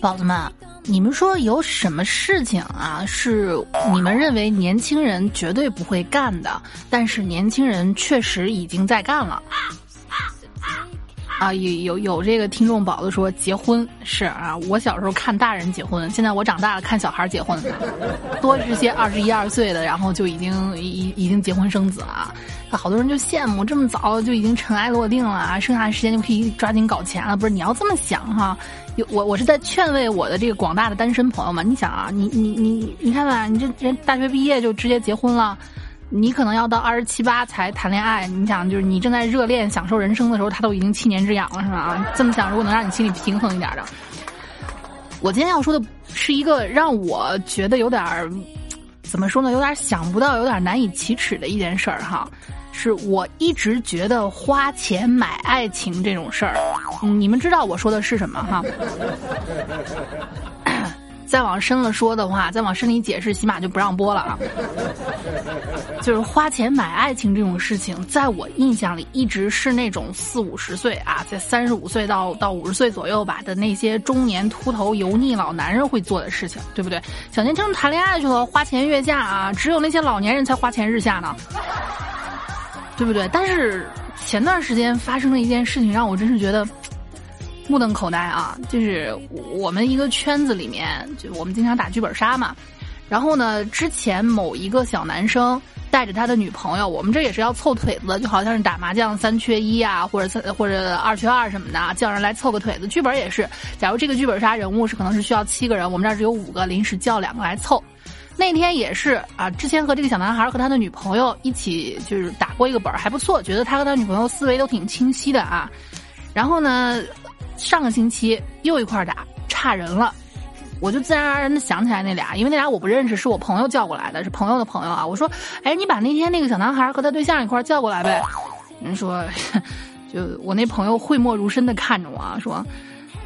宝子们，你们说有什么事情啊是你们认为年轻人绝对不会干的，但是年轻人确实已经在干了？啊，有有有这个听众宝子说结婚是啊，我小时候看大人结婚，现在我长大了看小孩结婚，多是些二十一二岁的，然后就已经已已经结婚生子了，好多人就羡慕这么早就已经尘埃落定了，剩下的时间就可以抓紧搞钱了。不是你要这么想哈，有我我是在劝慰我的这个广大的单身朋友们，你想啊，你你你你看吧，你这人大学毕业就直接结婚了。你可能要到二十七八才谈恋爱，你想就是你正在热恋享受人生的时候，他都已经七年之痒了，是吧？啊这么想，如果能让你心里平衡一点的，我今天要说的是一个让我觉得有点怎么说呢，有点想不到，有点难以启齿的一件事儿哈，是我一直觉得花钱买爱情这种事儿，你们知道我说的是什么哈？再往深了说的话，再往深里解释，起码就不让播了啊。就是花钱买爱情这种事情，在我印象里一直是那种四五十岁啊，在三十五岁到到五十岁左右吧的那些中年秃头油腻老男人会做的事情，对不对？小年轻谈恋爱去了，花前月下啊，只有那些老年人才花前日下呢，对不对？但是前段时间发生了一件事情，让我真是觉得。目瞪口呆啊！就是我们一个圈子里面，就我们经常打剧本杀嘛。然后呢，之前某一个小男生带着他的女朋友，我们这也是要凑腿子，就好像是打麻将三缺一啊，或者三或者二缺二什么的，叫人来凑个腿子。剧本也是，假如这个剧本杀人物是可能是需要七个人，我们这儿只有五个，临时叫两个来凑。那天也是啊，之前和这个小男孩和他的女朋友一起就是打过一个本儿，还不错，觉得他和他女朋友思维都挺清晰的啊。然后呢？上个星期又一块打差人了，我就自然而然的想起来那俩，因为那俩我不认识，是我朋友叫过来的，是朋友的朋友啊。我说，哎，你把那天那个小男孩和他对象一块叫过来呗。人说，就我那朋友讳莫如深的看着我啊说，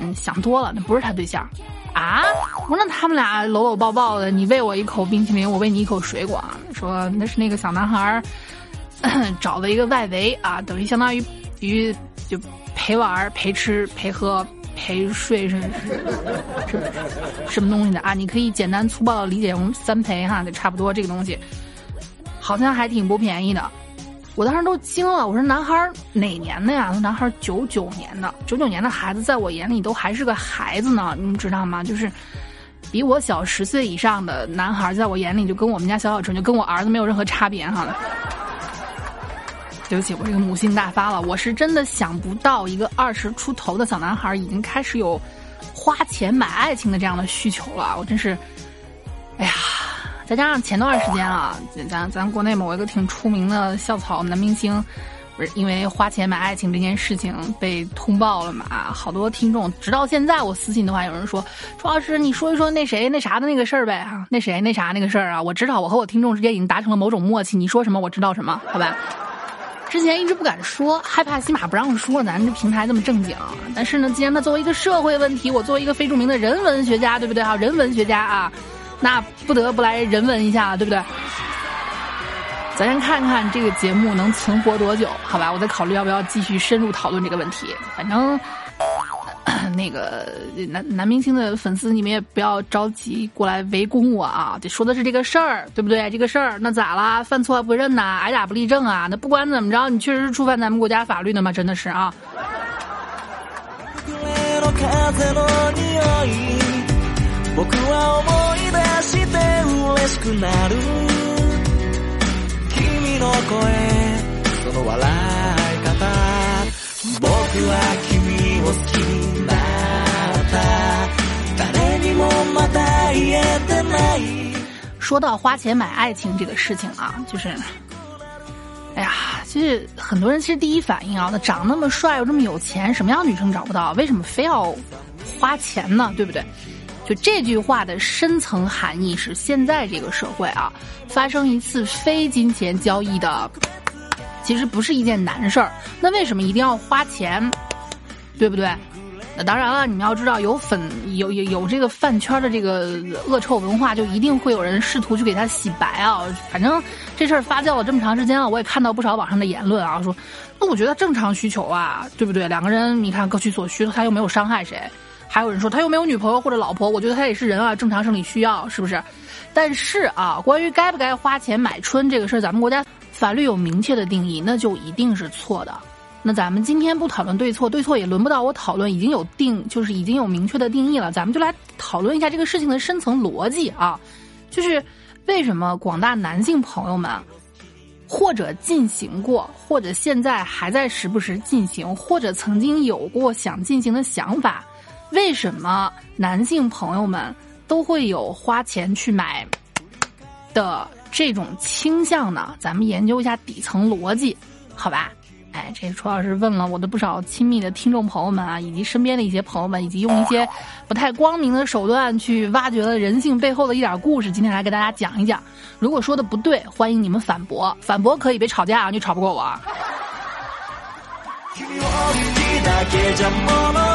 嗯，想多了，那不是他对象啊。我说那他们俩搂搂抱抱的，你喂我一口冰淇淋，我喂你一口水果。说那是那个小男孩儿 找了一个外围啊，等于相当于于就。陪玩、陪吃、陪喝、陪睡是是什么东西的啊？你可以简单粗暴的理解成三陪哈，就差不多这个东西，好像还挺不便宜的。我当时都惊了，我说男孩哪年的呀？男孩九九年的，九九年的孩子在我眼里都还是个孩子呢，你们知道吗？就是比我小十岁以上的男孩，在我眼里就跟我们家小小春，就跟我儿子没有任何差别哈。对不起，我这个母性大发了。我是真的想不到，一个二十出头的小男孩已经开始有花钱买爱情的这样的需求了。我真是，再加上前段时间啊，咱咱国内某一个挺出名的校草男明星，不是因为花钱买爱情这件事情被通报了嘛？好多听众直到现在，我私信的话有人说：“朱老师，你说一说那谁那啥的那个事儿呗？哈，那谁那啥那个事儿啊？我知道，我和我听众之间已经达成了某种默契。你说什么，我知道什么，好吧？”之前一直不敢说，害怕起码不让说。咱这平台这么正经，但是呢，既然它作为一个社会问题，我作为一个非著名的人文学家，对不对啊？人文学家啊，那不得不来人文一下，对不对？咱先看看这个节目能存活多久，好吧？我再考虑要不要继续深入讨论这个问题。反正。那个男男明星的粉丝，你们也不要着急过来围攻我啊！这说的是这个事儿，对不对？这个事儿那咋啦？犯错不认呐？挨打不立正啊？那不管怎么着，你确实是触犯咱们国家法律的嘛？真的是啊！说到花钱买爱情这个事情啊，就是，哎呀，其实很多人其实第一反应啊，那长那么帅又这么有钱，什么样女生找不到？为什么非要花钱呢？对不对？就这句话的深层含义是，现在这个社会啊，发生一次非金钱交易的，其实不是一件难事儿。那为什么一定要花钱？对不对？那当然了，你们要知道，有粉有有有这个饭圈的这个恶臭文化，就一定会有人试图去给他洗白啊。反正这事儿发酵了这么长时间了，我也看到不少网上的言论啊，说那我觉得正常需求啊，对不对？两个人你看各取所需，他又没有伤害谁。还有人说他又没有女朋友或者老婆，我觉得他也是人啊，正常生理需要是不是？但是啊，关于该不该花钱买春这个事儿，咱们国家法律有明确的定义，那就一定是错的。那咱们今天不讨论对错，对错也轮不到我讨论，已经有定，就是已经有明确的定义了。咱们就来讨论一下这个事情的深层逻辑啊，就是为什么广大男性朋友们，或者进行过，或者现在还在时不时进行，或者曾经有过想进行的想法，为什么男性朋友们都会有花钱去买的这种倾向呢？咱们研究一下底层逻辑，好吧？哎，这楚老师问了我的不少亲密的听众朋友们啊，以及身边的一些朋友们，以及用一些不太光明的手段去挖掘了人性背后的一点故事，今天来给大家讲一讲。如果说的不对，欢迎你们反驳，反驳可以别吵架啊，你吵不过我。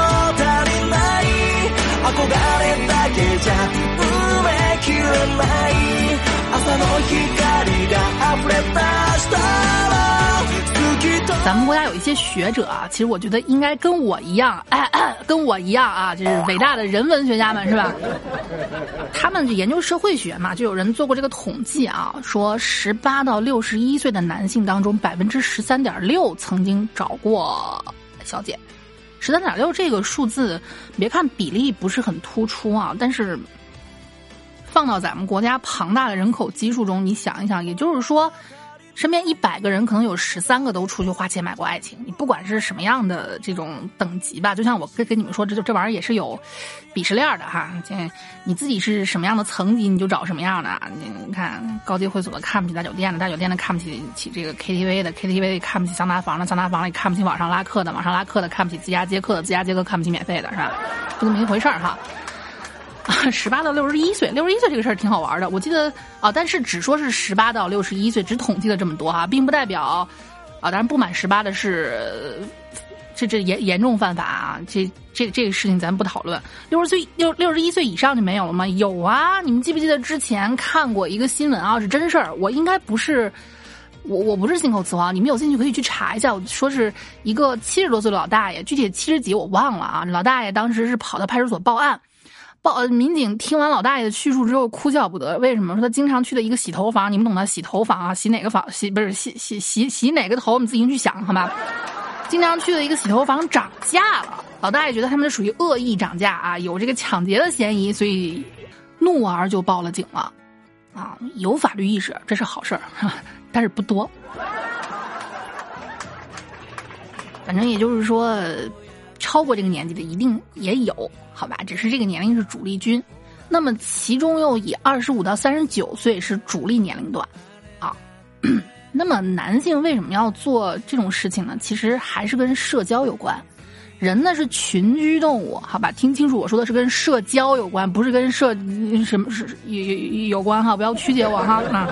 咱们国家有一些学者啊，其实我觉得应该跟我一样，哎，跟我一样啊，就是伟大的人文学家们是吧？他们就研究社会学嘛，就有人做过这个统计啊，说十八到六十一岁的男性当中，百分之十三点六曾经找过小姐。十三点六这个数字，别看比例不是很突出啊，但是放到咱们国家庞大的人口基数中，你想一想，也就是说。身边一百个人，可能有十三个都出去花钱买过爱情。你不管是什么样的这种等级吧，就像我跟跟你们说，这这玩意儿也是有鄙视链的哈。这你自己是什么样的层级，你就找什么样的。你看，高级会所的看不起大酒店的，大酒店的看不起起这个 KTV 的，KTV 看不起桑拿房的，桑拿房里看不起网上拉客的，网上拉客的看不起自家接客的，自家接客看不起免费的，是吧？就这么一回事儿哈。十八到六十一岁，六十一岁这个事儿挺好玩的。我记得啊，但是只说是十八到六十一岁，只统计了这么多哈，并不代表啊，当然不满十八的是这这严严重犯法啊。这这这个事情咱不讨论。六十岁六六十一岁以上就没有了吗？有啊，你们记不记得之前看过一个新闻啊？是真事儿，我应该不是我我不是信口雌黄，你们有兴趣可以去查一下。我说是一个七十多岁的老大爷，具体七十几我忘了啊。老大爷当时是跑到派出所报案。报民警听完老大爷的叙述之后，哭笑不得。为什么？说他经常去的一个洗头房，你们懂的，洗头房啊，洗哪个房？洗不是洗洗洗洗哪个头？你自行去想好吗？经常去的一个洗头房涨价了，老大爷觉得他们属于恶意涨价啊，有这个抢劫的嫌疑，所以怒而就报了警了。啊，有法律意识，这是好事儿，但是不多。反正也就是说。超过这个年纪的一定也有，好吧？只是这个年龄是主力军，那么其中又以二十五到三十九岁是主力年龄段，啊，那么男性为什么要做这种事情呢？其实还是跟社交有关。人呢是群居动物，好吧？听清楚，我说的是跟社交有关，不是跟社什么是有有有关哈，不要曲解我哈 啊。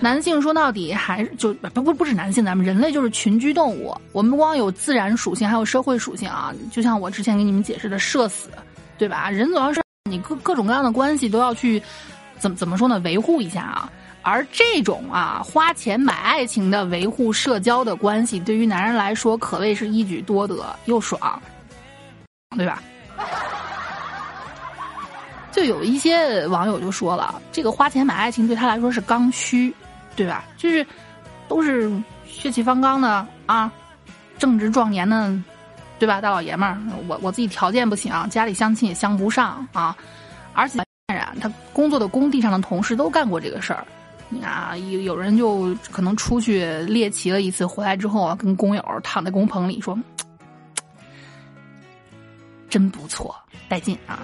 男性说到底还是就不不不是男性，咱们人类就是群居动物，我们不光有自然属性，还有社会属性啊。就像我之前给你们解释的社死，对吧？人总要是你各各种各样的关系都要去怎么怎么说呢？维护一下啊。而这种啊，花钱买爱情的维护社交的关系，对于男人来说可谓是一举多得又爽，对吧？就有一些网友就说了，这个花钱买爱情对他来说是刚需，对吧？就是都是血气方刚的啊，正值壮年的，对吧？大老爷们儿，我我自己条件不行，家里相亲也相不上啊，而且然他工作的工地上的同事都干过这个事儿。啊，有有人就可能出去猎奇了一次，回来之后啊，跟工友躺在工棚里说：“真不错，带劲啊！”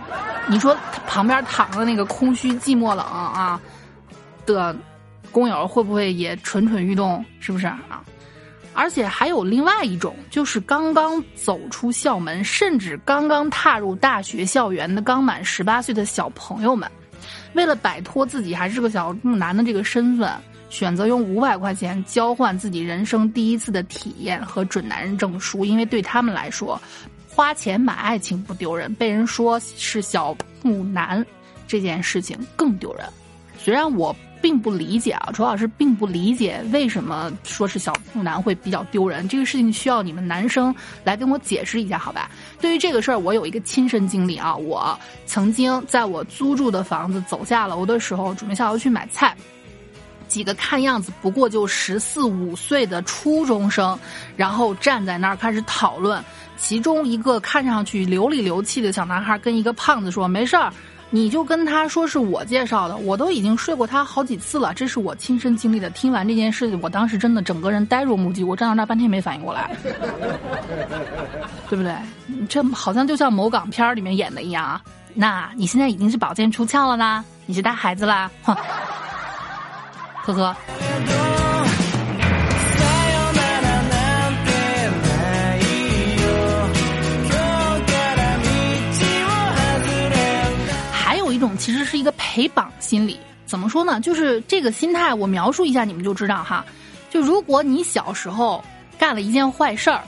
你说旁边躺着那个空虚、寂寞、冷啊的工友，会不会也蠢蠢欲动？是不是啊？而且还有另外一种，就是刚刚走出校门，甚至刚刚踏入大学校园的刚满十八岁的小朋友们。为了摆脱自己还是个小木男的这个身份，选择用五百块钱交换自己人生第一次的体验和准男人证书，因为对他们来说，花钱买爱情不丢人，被人说是小木男这件事情更丢人。虽然我并不理解啊，楚老师并不理解为什么说是小处男会比较丢人。这个事情需要你们男生来跟我解释一下，好吧？对于这个事儿，我有一个亲身经历啊，我曾经在我租住的房子走下楼的时候，准备下楼去买菜。几个看样子不过就十四五岁的初中生，然后站在那儿开始讨论。其中一个看上去流里流气的小男孩跟一个胖子说：“没事儿，你就跟他说是我介绍的，我都已经睡过他好几次了，这是我亲身经历的。”听完这件事情，我当时真的整个人呆若木鸡，我站到那半天没反应过来，对不对？这好像就像某港片里面演的一样啊。那你现在已经是宝剑出鞘了啦，你是带孩子啦，哼。呵呵。其实是一个陪绑心理，怎么说呢？就是这个心态，我描述一下，你们就知道哈。就如果你小时候干了一件坏事儿，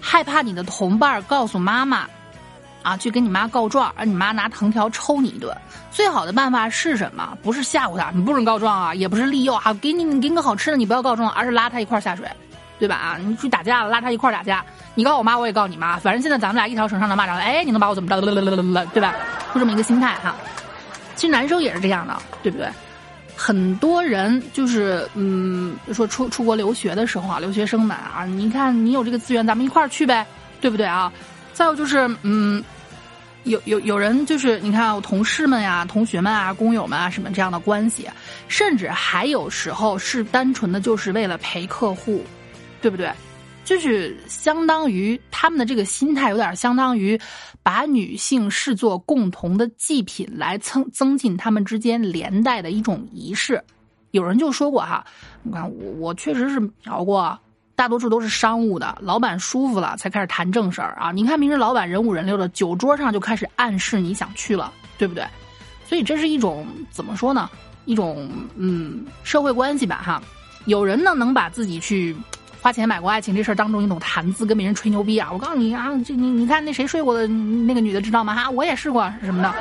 害怕你的同伴告诉妈妈。啊，去跟你妈告状，让你妈拿藤条抽你一顿。最好的办法是什么？不是吓唬他，你不准告状啊，也不是利诱啊，给你给你个好吃的，你不要告状，而是拉他一块下水，对吧？啊，你去打架了，拉他一块打架，你告我妈，我也告你妈，反正现在咱们俩一条绳上的蚂蚱，哎，你能把我怎么着？对吧？就这么一个心态哈。其实男生也是这样的，对不对？很多人就是嗯，说出出国留学的时候啊，留学生们啊，你看你有这个资源，咱们一块儿去呗，对不对啊？再有就是，嗯，有有有人就是，你看我同事们呀、同学们啊、工友们啊什么这样的关系，甚至还有时候是单纯的就是为了陪客户，对不对？就是相当于他们的这个心态有点相当于把女性视作共同的祭品来增增进他们之间连带的一种仪式。有人就说过哈，你看我我确实是嫖过。大多数都是商务的，老板舒服了才开始谈正事儿啊！你看平时老板人五人六的，酒桌上就开始暗示你想去了，对不对？所以这是一种怎么说呢？一种嗯社会关系吧哈。有人呢能把自己去花钱买过爱情这事儿当中一种谈资，跟别人吹牛逼啊！我告诉你啊，这你你看那谁睡过的那个女的知道吗？哈，我也试过什么的。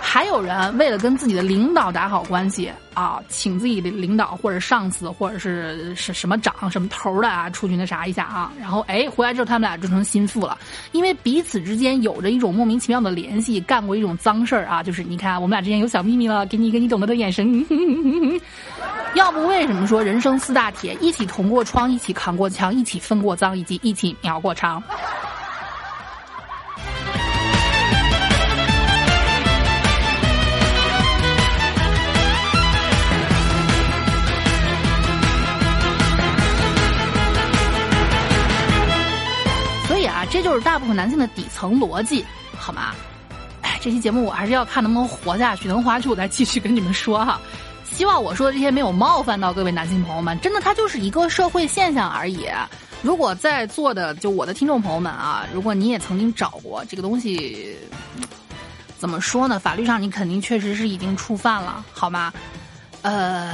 还有人为了跟自己的领导打好关系啊，请自己的领导或者上司或者是是什么长什么头的啊出去那啥一下啊，然后哎回来之后他们俩就成心腹了，因为彼此之间有着一种莫名其妙的联系，干过一种脏事儿啊，就是你看我们俩之间有小秘密了，给你一个你懂得的眼神，要不为什么说人生四大铁，一起捅过窗，一起扛过枪，一起分过赃，以及一起秒过长。这就是大部分男性的底层逻辑，好吗？哎，这期节目我还是要看能不能活下去，能活下去我再继续跟你们说哈。希望我说的这些没有冒犯到各位男性朋友们，真的，它就是一个社会现象而已。如果在座的就我的听众朋友们啊，如果你也曾经找过这个东西，怎么说呢？法律上你肯定确实是已经触犯了，好吗？呃。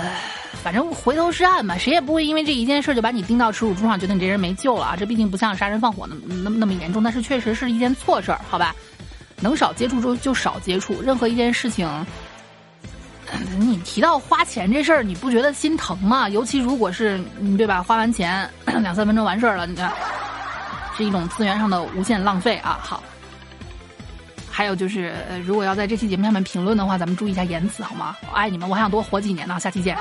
反正回头是岸嘛，谁也不会因为这一件事就把你钉到耻辱柱上，觉得你这人没救了啊！这毕竟不像杀人放火那么那么那么严重，但是确实是一件错事儿，好吧？能少接触就就少接触，任何一件事情，你提到花钱这事儿，你不觉得心疼吗？尤其如果是你对吧，花完钱 两三分钟完事儿了，你看，是一种资源上的无限浪费啊！好。还有就是，如果要在这期节目下面评论的话，咱们注意一下言辞好吗？我爱你们，我还想多活几年呢。下期见。